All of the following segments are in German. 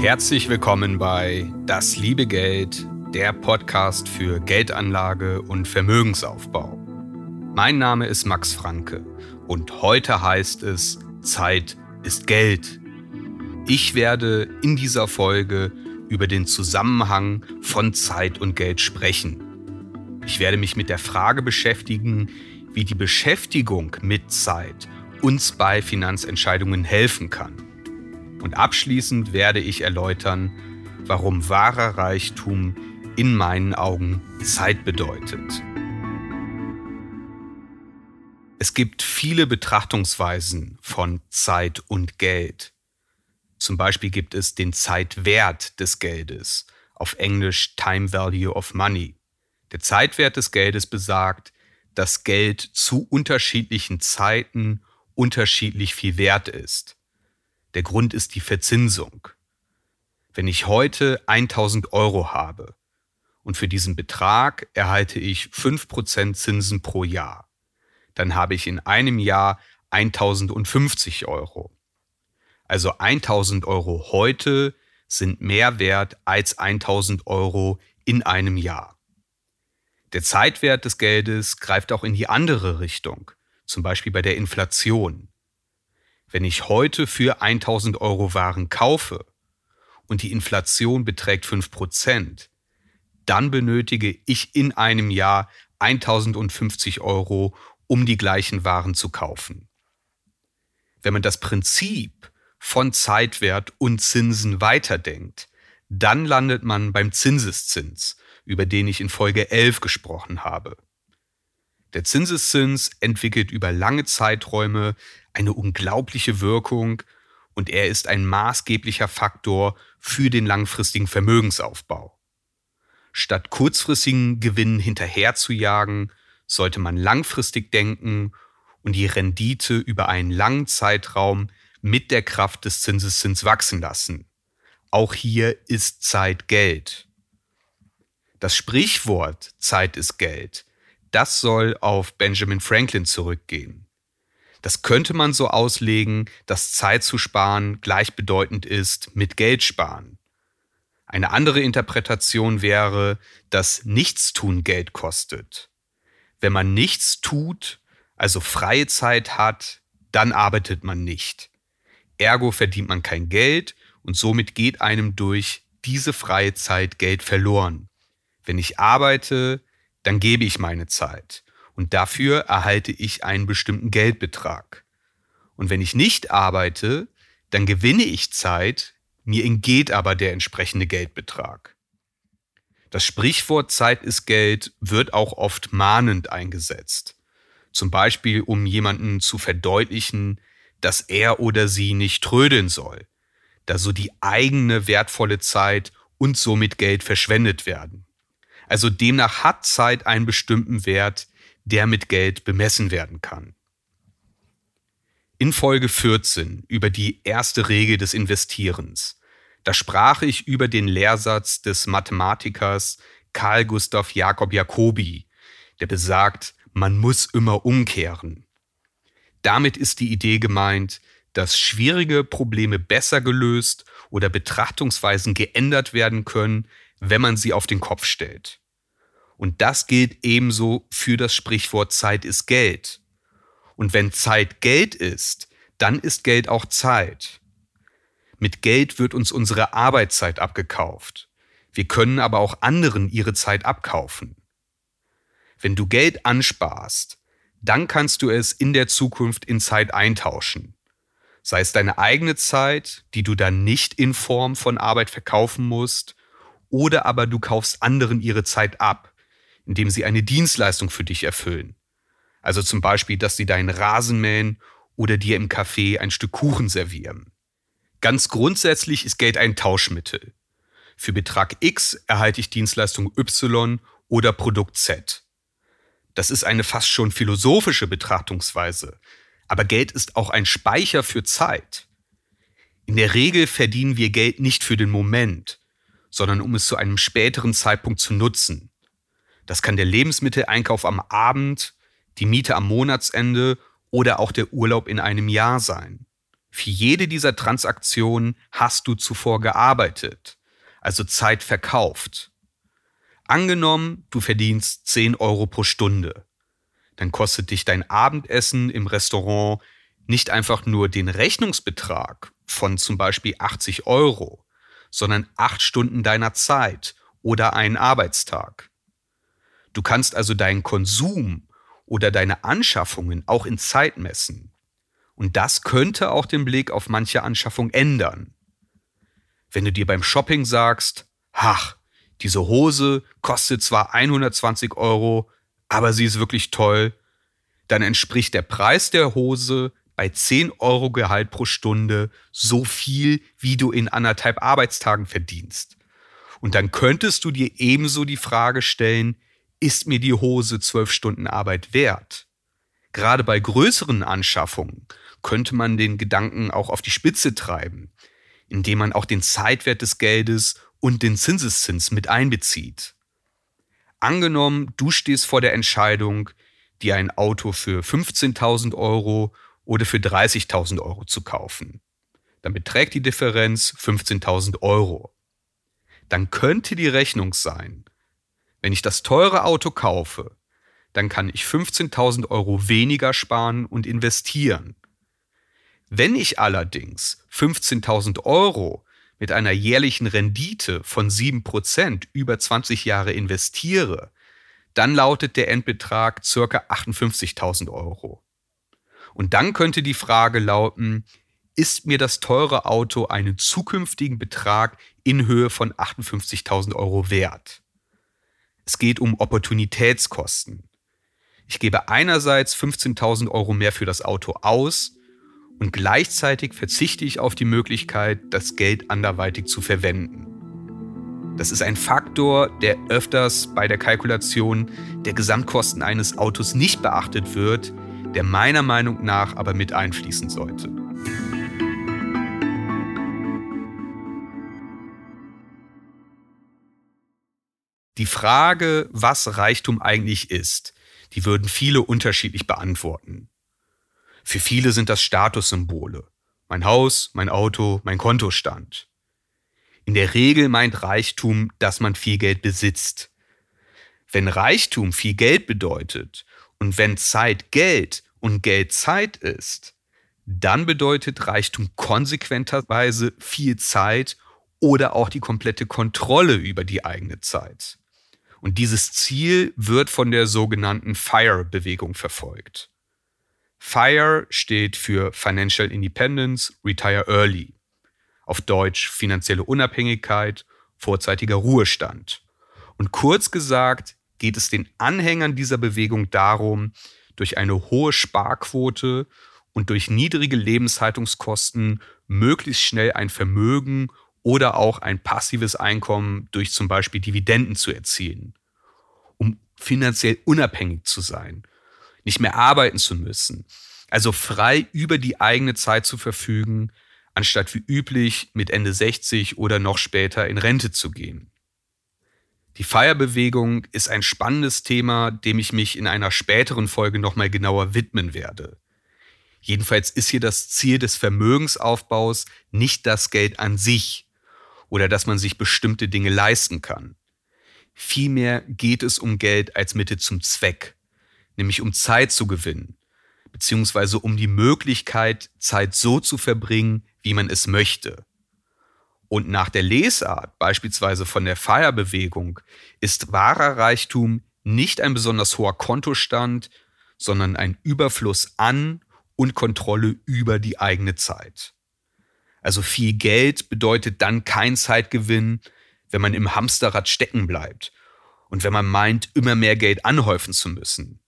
Herzlich willkommen bei Das liebe Geld, der Podcast für Geldanlage und Vermögensaufbau. Mein Name ist Max Franke und heute heißt es Zeit ist Geld. Ich werde in dieser Folge über den Zusammenhang von Zeit und Geld sprechen. Ich werde mich mit der Frage beschäftigen, wie die Beschäftigung mit Zeit uns bei Finanzentscheidungen helfen kann. Und abschließend werde ich erläutern, warum wahrer Reichtum in meinen Augen Zeit bedeutet. Es gibt viele Betrachtungsweisen von Zeit und Geld. Zum Beispiel gibt es den Zeitwert des Geldes, auf Englisch Time Value of Money. Der Zeitwert des Geldes besagt, dass Geld zu unterschiedlichen Zeiten unterschiedlich viel wert ist. Der Grund ist die Verzinsung. Wenn ich heute 1000 Euro habe und für diesen Betrag erhalte ich 5% Zinsen pro Jahr, dann habe ich in einem Jahr 1050 Euro. Also 1000 Euro heute sind mehr wert als 1000 Euro in einem Jahr. Der Zeitwert des Geldes greift auch in die andere Richtung, zum Beispiel bei der Inflation. Wenn ich heute für 1000 Euro Waren kaufe und die Inflation beträgt 5%, dann benötige ich in einem Jahr 1050 Euro, um die gleichen Waren zu kaufen. Wenn man das Prinzip von Zeitwert und Zinsen weiterdenkt, dann landet man beim Zinseszins, über den ich in Folge 11 gesprochen habe. Der Zinseszins entwickelt über lange Zeiträume eine unglaubliche Wirkung und er ist ein maßgeblicher Faktor für den langfristigen Vermögensaufbau. Statt kurzfristigen Gewinnen hinterherzujagen, sollte man langfristig denken und die Rendite über einen langen Zeitraum mit der Kraft des Zinseszins wachsen lassen. Auch hier ist Zeit Geld. Das Sprichwort Zeit ist Geld das soll auf Benjamin Franklin zurückgehen. Das könnte man so auslegen, dass Zeit zu sparen gleichbedeutend ist mit Geld sparen. Eine andere Interpretation wäre, dass Nichtstun Geld kostet. Wenn man nichts tut, also freie Zeit hat, dann arbeitet man nicht. Ergo verdient man kein Geld und somit geht einem durch diese freie Zeit Geld verloren. Wenn ich arbeite, dann gebe ich meine Zeit und dafür erhalte ich einen bestimmten Geldbetrag. Und wenn ich nicht arbeite, dann gewinne ich Zeit, mir entgeht aber der entsprechende Geldbetrag. Das Sprichwort Zeit ist Geld wird auch oft mahnend eingesetzt. Zum Beispiel, um jemanden zu verdeutlichen, dass er oder sie nicht trödeln soll, da so die eigene wertvolle Zeit und somit Geld verschwendet werden. Also demnach hat Zeit einen bestimmten Wert, der mit Geld bemessen werden kann. In Folge 14 über die erste Regel des Investierens. Da sprach ich über den Lehrsatz des Mathematikers Karl Gustav Jakob Jacobi, der besagt, man muss immer umkehren. Damit ist die Idee gemeint, dass schwierige Probleme besser gelöst oder Betrachtungsweisen geändert werden können, wenn man sie auf den Kopf stellt. Und das gilt ebenso für das Sprichwort Zeit ist Geld. Und wenn Zeit Geld ist, dann ist Geld auch Zeit. Mit Geld wird uns unsere Arbeitszeit abgekauft. Wir können aber auch anderen ihre Zeit abkaufen. Wenn du Geld ansparst, dann kannst du es in der Zukunft in Zeit eintauschen. Sei es deine eigene Zeit, die du dann nicht in Form von Arbeit verkaufen musst, oder aber du kaufst anderen ihre Zeit ab, indem sie eine Dienstleistung für dich erfüllen. Also zum Beispiel, dass sie deinen Rasen mähen oder dir im Café ein Stück Kuchen servieren. Ganz grundsätzlich ist Geld ein Tauschmittel. Für Betrag X erhalte ich Dienstleistung Y oder Produkt Z. Das ist eine fast schon philosophische Betrachtungsweise, aber Geld ist auch ein Speicher für Zeit. In der Regel verdienen wir Geld nicht für den Moment, sondern um es zu einem späteren Zeitpunkt zu nutzen. Das kann der Lebensmitteleinkauf am Abend, die Miete am Monatsende oder auch der Urlaub in einem Jahr sein. Für jede dieser Transaktionen hast du zuvor gearbeitet, also Zeit verkauft. Angenommen, du verdienst 10 Euro pro Stunde. Dann kostet dich dein Abendessen im Restaurant nicht einfach nur den Rechnungsbetrag von zum Beispiel 80 Euro, sondern acht Stunden deiner Zeit oder einen Arbeitstag. Du kannst also deinen Konsum oder deine Anschaffungen auch in Zeit messen. Und das könnte auch den Blick auf manche Anschaffung ändern. Wenn du dir beim Shopping sagst, ach, diese Hose kostet zwar 120 Euro, aber sie ist wirklich toll, dann entspricht der Preis der Hose bei 10 Euro Gehalt pro Stunde so viel, wie du in anderthalb Arbeitstagen verdienst. Und dann könntest du dir ebenso die Frage stellen, ist mir die Hose 12 Stunden Arbeit wert? Gerade bei größeren Anschaffungen könnte man den Gedanken auch auf die Spitze treiben, indem man auch den Zeitwert des Geldes und den Zinseszins mit einbezieht. Angenommen, du stehst vor der Entscheidung, dir ein Auto für 15.000 Euro oder für 30.000 Euro zu kaufen. Dann beträgt die Differenz 15.000 Euro. Dann könnte die Rechnung sein, wenn ich das teure Auto kaufe, dann kann ich 15.000 Euro weniger sparen und investieren. Wenn ich allerdings 15.000 Euro mit einer jährlichen Rendite von 7% über 20 Jahre investiere, dann lautet der Endbetrag ca. 58.000 Euro. Und dann könnte die Frage lauten, ist mir das teure Auto einen zukünftigen Betrag in Höhe von 58.000 Euro wert? Es geht um Opportunitätskosten. Ich gebe einerseits 15.000 Euro mehr für das Auto aus und gleichzeitig verzichte ich auf die Möglichkeit, das Geld anderweitig zu verwenden. Das ist ein Faktor, der öfters bei der Kalkulation der Gesamtkosten eines Autos nicht beachtet wird, der meiner Meinung nach aber mit einfließen sollte. Die Frage, was Reichtum eigentlich ist, die würden viele unterschiedlich beantworten. Für viele sind das Statussymbole. Mein Haus, mein Auto, mein Kontostand. In der Regel meint Reichtum, dass man viel Geld besitzt. Wenn Reichtum viel Geld bedeutet und wenn Zeit Geld und Geld Zeit ist, dann bedeutet Reichtum konsequenterweise viel Zeit oder auch die komplette Kontrolle über die eigene Zeit. Und dieses Ziel wird von der sogenannten FIRE-Bewegung verfolgt. FIRE steht für Financial Independence, Retire Early. Auf Deutsch finanzielle Unabhängigkeit, vorzeitiger Ruhestand. Und kurz gesagt geht es den Anhängern dieser Bewegung darum, durch eine hohe Sparquote und durch niedrige Lebenshaltungskosten möglichst schnell ein Vermögen oder auch ein passives Einkommen durch zum Beispiel Dividenden zu erzielen, um finanziell unabhängig zu sein, nicht mehr arbeiten zu müssen, also frei über die eigene Zeit zu verfügen, anstatt wie üblich mit Ende 60 oder noch später in Rente zu gehen. Die Feierbewegung ist ein spannendes Thema, dem ich mich in einer späteren Folge nochmal genauer widmen werde. Jedenfalls ist hier das Ziel des Vermögensaufbaus nicht das Geld an sich oder dass man sich bestimmte Dinge leisten kann. Vielmehr geht es um Geld als Mittel zum Zweck, nämlich um Zeit zu gewinnen, beziehungsweise um die Möglichkeit, Zeit so zu verbringen, wie man es möchte. Und nach der Lesart, beispielsweise von der Feierbewegung, ist wahrer Reichtum nicht ein besonders hoher Kontostand, sondern ein Überfluss an und Kontrolle über die eigene Zeit. Also viel Geld bedeutet dann kein Zeitgewinn, wenn man im Hamsterrad stecken bleibt und wenn man meint, immer mehr Geld anhäufen zu müssen.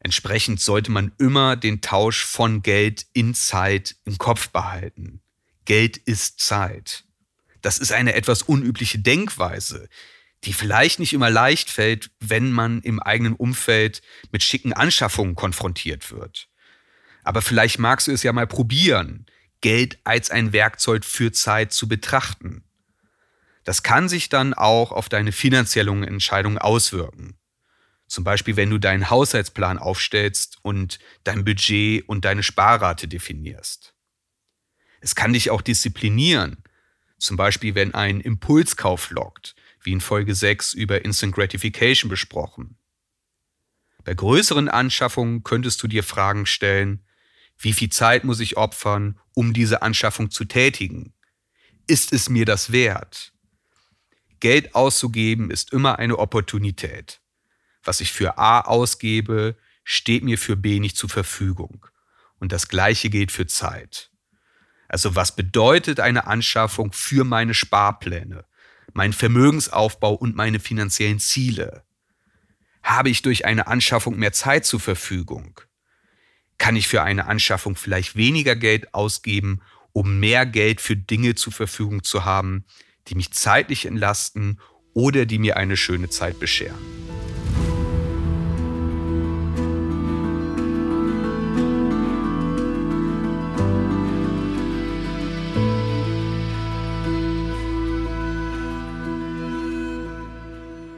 Entsprechend sollte man immer den Tausch von Geld in Zeit im Kopf behalten. Geld ist Zeit. Das ist eine etwas unübliche Denkweise, die vielleicht nicht immer leicht fällt, wenn man im eigenen Umfeld mit schicken Anschaffungen konfrontiert wird. Aber vielleicht magst du es ja mal probieren, Geld als ein Werkzeug für Zeit zu betrachten. Das kann sich dann auch auf deine finanziellen Entscheidungen auswirken. Zum Beispiel, wenn du deinen Haushaltsplan aufstellst und dein Budget und deine Sparrate definierst. Es kann dich auch disziplinieren. Zum Beispiel, wenn ein Impulskauf lockt, wie in Folge 6 über Instant Gratification besprochen. Bei größeren Anschaffungen könntest du dir Fragen stellen, wie viel Zeit muss ich opfern, um diese Anschaffung zu tätigen? Ist es mir das wert? Geld auszugeben ist immer eine Opportunität. Was ich für A ausgebe, steht mir für B nicht zur Verfügung. Und das Gleiche gilt für Zeit. Also was bedeutet eine Anschaffung für meine Sparpläne, meinen Vermögensaufbau und meine finanziellen Ziele? Habe ich durch eine Anschaffung mehr Zeit zur Verfügung? Kann ich für eine Anschaffung vielleicht weniger Geld ausgeben, um mehr Geld für Dinge zur Verfügung zu haben, die mich zeitlich entlasten oder die mir eine schöne Zeit bescheren?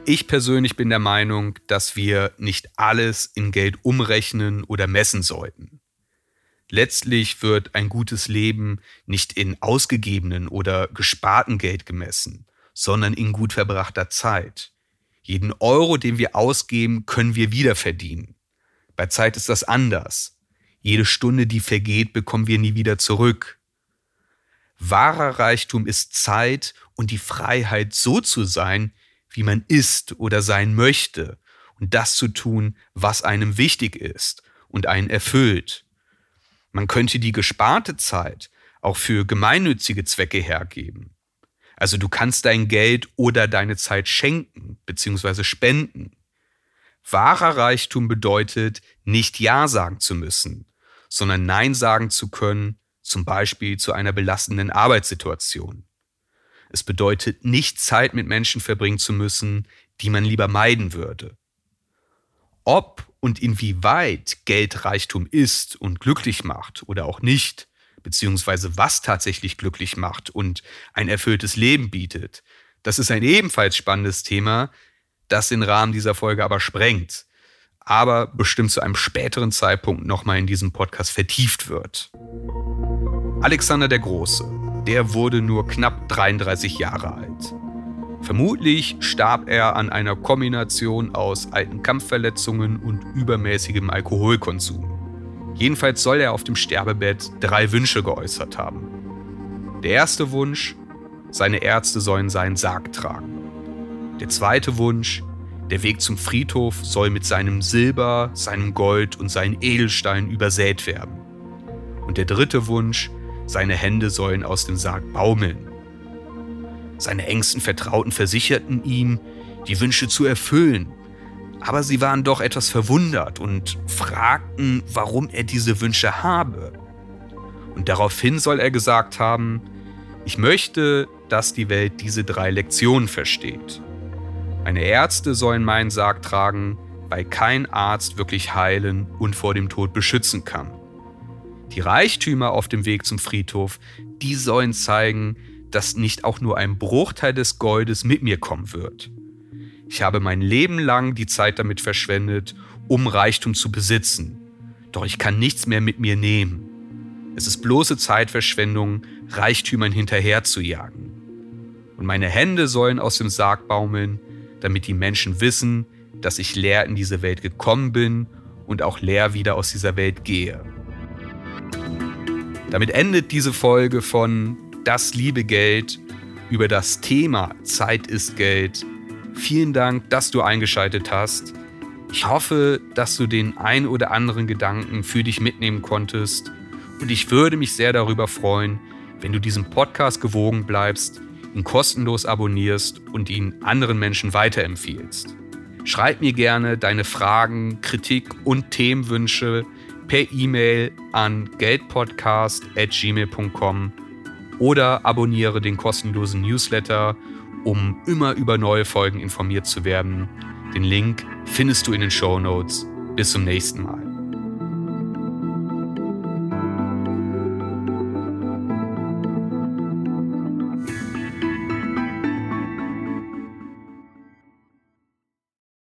Ich persönlich bin der Meinung, dass wir nicht alles in Geld umrechnen oder messen sollten. Letztlich wird ein gutes Leben nicht in ausgegebenen oder gesparten Geld gemessen, sondern in gut verbrachter Zeit. Jeden Euro, den wir ausgeben, können wir wieder verdienen. Bei Zeit ist das anders. Jede Stunde, die vergeht, bekommen wir nie wieder zurück. Wahrer Reichtum ist Zeit und die Freiheit, so zu sein, wie man ist oder sein möchte und das zu tun, was einem wichtig ist und einen erfüllt. Man könnte die gesparte Zeit auch für gemeinnützige Zwecke hergeben. Also du kannst dein Geld oder deine Zeit schenken bzw. spenden. Wahrer Reichtum bedeutet, nicht Ja sagen zu müssen, sondern Nein sagen zu können, zum Beispiel zu einer belastenden Arbeitssituation. Es bedeutet nicht Zeit mit Menschen verbringen zu müssen, die man lieber meiden würde. Ob und inwieweit Geld Reichtum ist und glücklich macht oder auch nicht, beziehungsweise was tatsächlich glücklich macht und ein erfülltes Leben bietet, das ist ein ebenfalls spannendes Thema, das den Rahmen dieser Folge aber sprengt, aber bestimmt zu einem späteren Zeitpunkt nochmal in diesem Podcast vertieft wird. Alexander der Große, der wurde nur knapp 33 Jahre alt. Vermutlich starb er an einer Kombination aus alten Kampfverletzungen und übermäßigem Alkoholkonsum. Jedenfalls soll er auf dem Sterbebett drei Wünsche geäußert haben. Der erste Wunsch, seine Ärzte sollen seinen Sarg tragen. Der zweite Wunsch, der Weg zum Friedhof soll mit seinem Silber, seinem Gold und seinen Edelsteinen übersät werden. Und der dritte Wunsch, seine Hände sollen aus dem Sarg baumeln. Seine engsten Vertrauten versicherten ihm, die Wünsche zu erfüllen, aber sie waren doch etwas verwundert und fragten, warum er diese Wünsche habe. Und daraufhin soll er gesagt haben, ich möchte, dass die Welt diese drei Lektionen versteht. Meine Ärzte sollen meinen Sarg tragen, weil kein Arzt wirklich heilen und vor dem Tod beschützen kann. Die Reichtümer auf dem Weg zum Friedhof, die sollen zeigen, dass nicht auch nur ein Bruchteil des Goldes mit mir kommen wird. Ich habe mein Leben lang die Zeit damit verschwendet, um Reichtum zu besitzen. Doch ich kann nichts mehr mit mir nehmen. Es ist bloße Zeitverschwendung, Reichtümern hinterher zu jagen. Und meine Hände sollen aus dem Sarg baumeln, damit die Menschen wissen, dass ich leer in diese Welt gekommen bin und auch leer wieder aus dieser Welt gehe. Damit endet diese Folge von Das liebe Geld über das Thema Zeit ist Geld. Vielen Dank, dass du eingeschaltet hast. Ich hoffe, dass du den ein oder anderen Gedanken für dich mitnehmen konntest. Und ich würde mich sehr darüber freuen, wenn du diesem Podcast gewogen bleibst, ihn kostenlos abonnierst und ihn anderen Menschen weiterempfiehlst. Schreib mir gerne deine Fragen, Kritik und Themenwünsche per E-Mail an geldpodcast.gmail.com oder abonniere den kostenlosen Newsletter, um immer über neue Folgen informiert zu werden. Den Link findest du in den Show Notes. Bis zum nächsten Mal.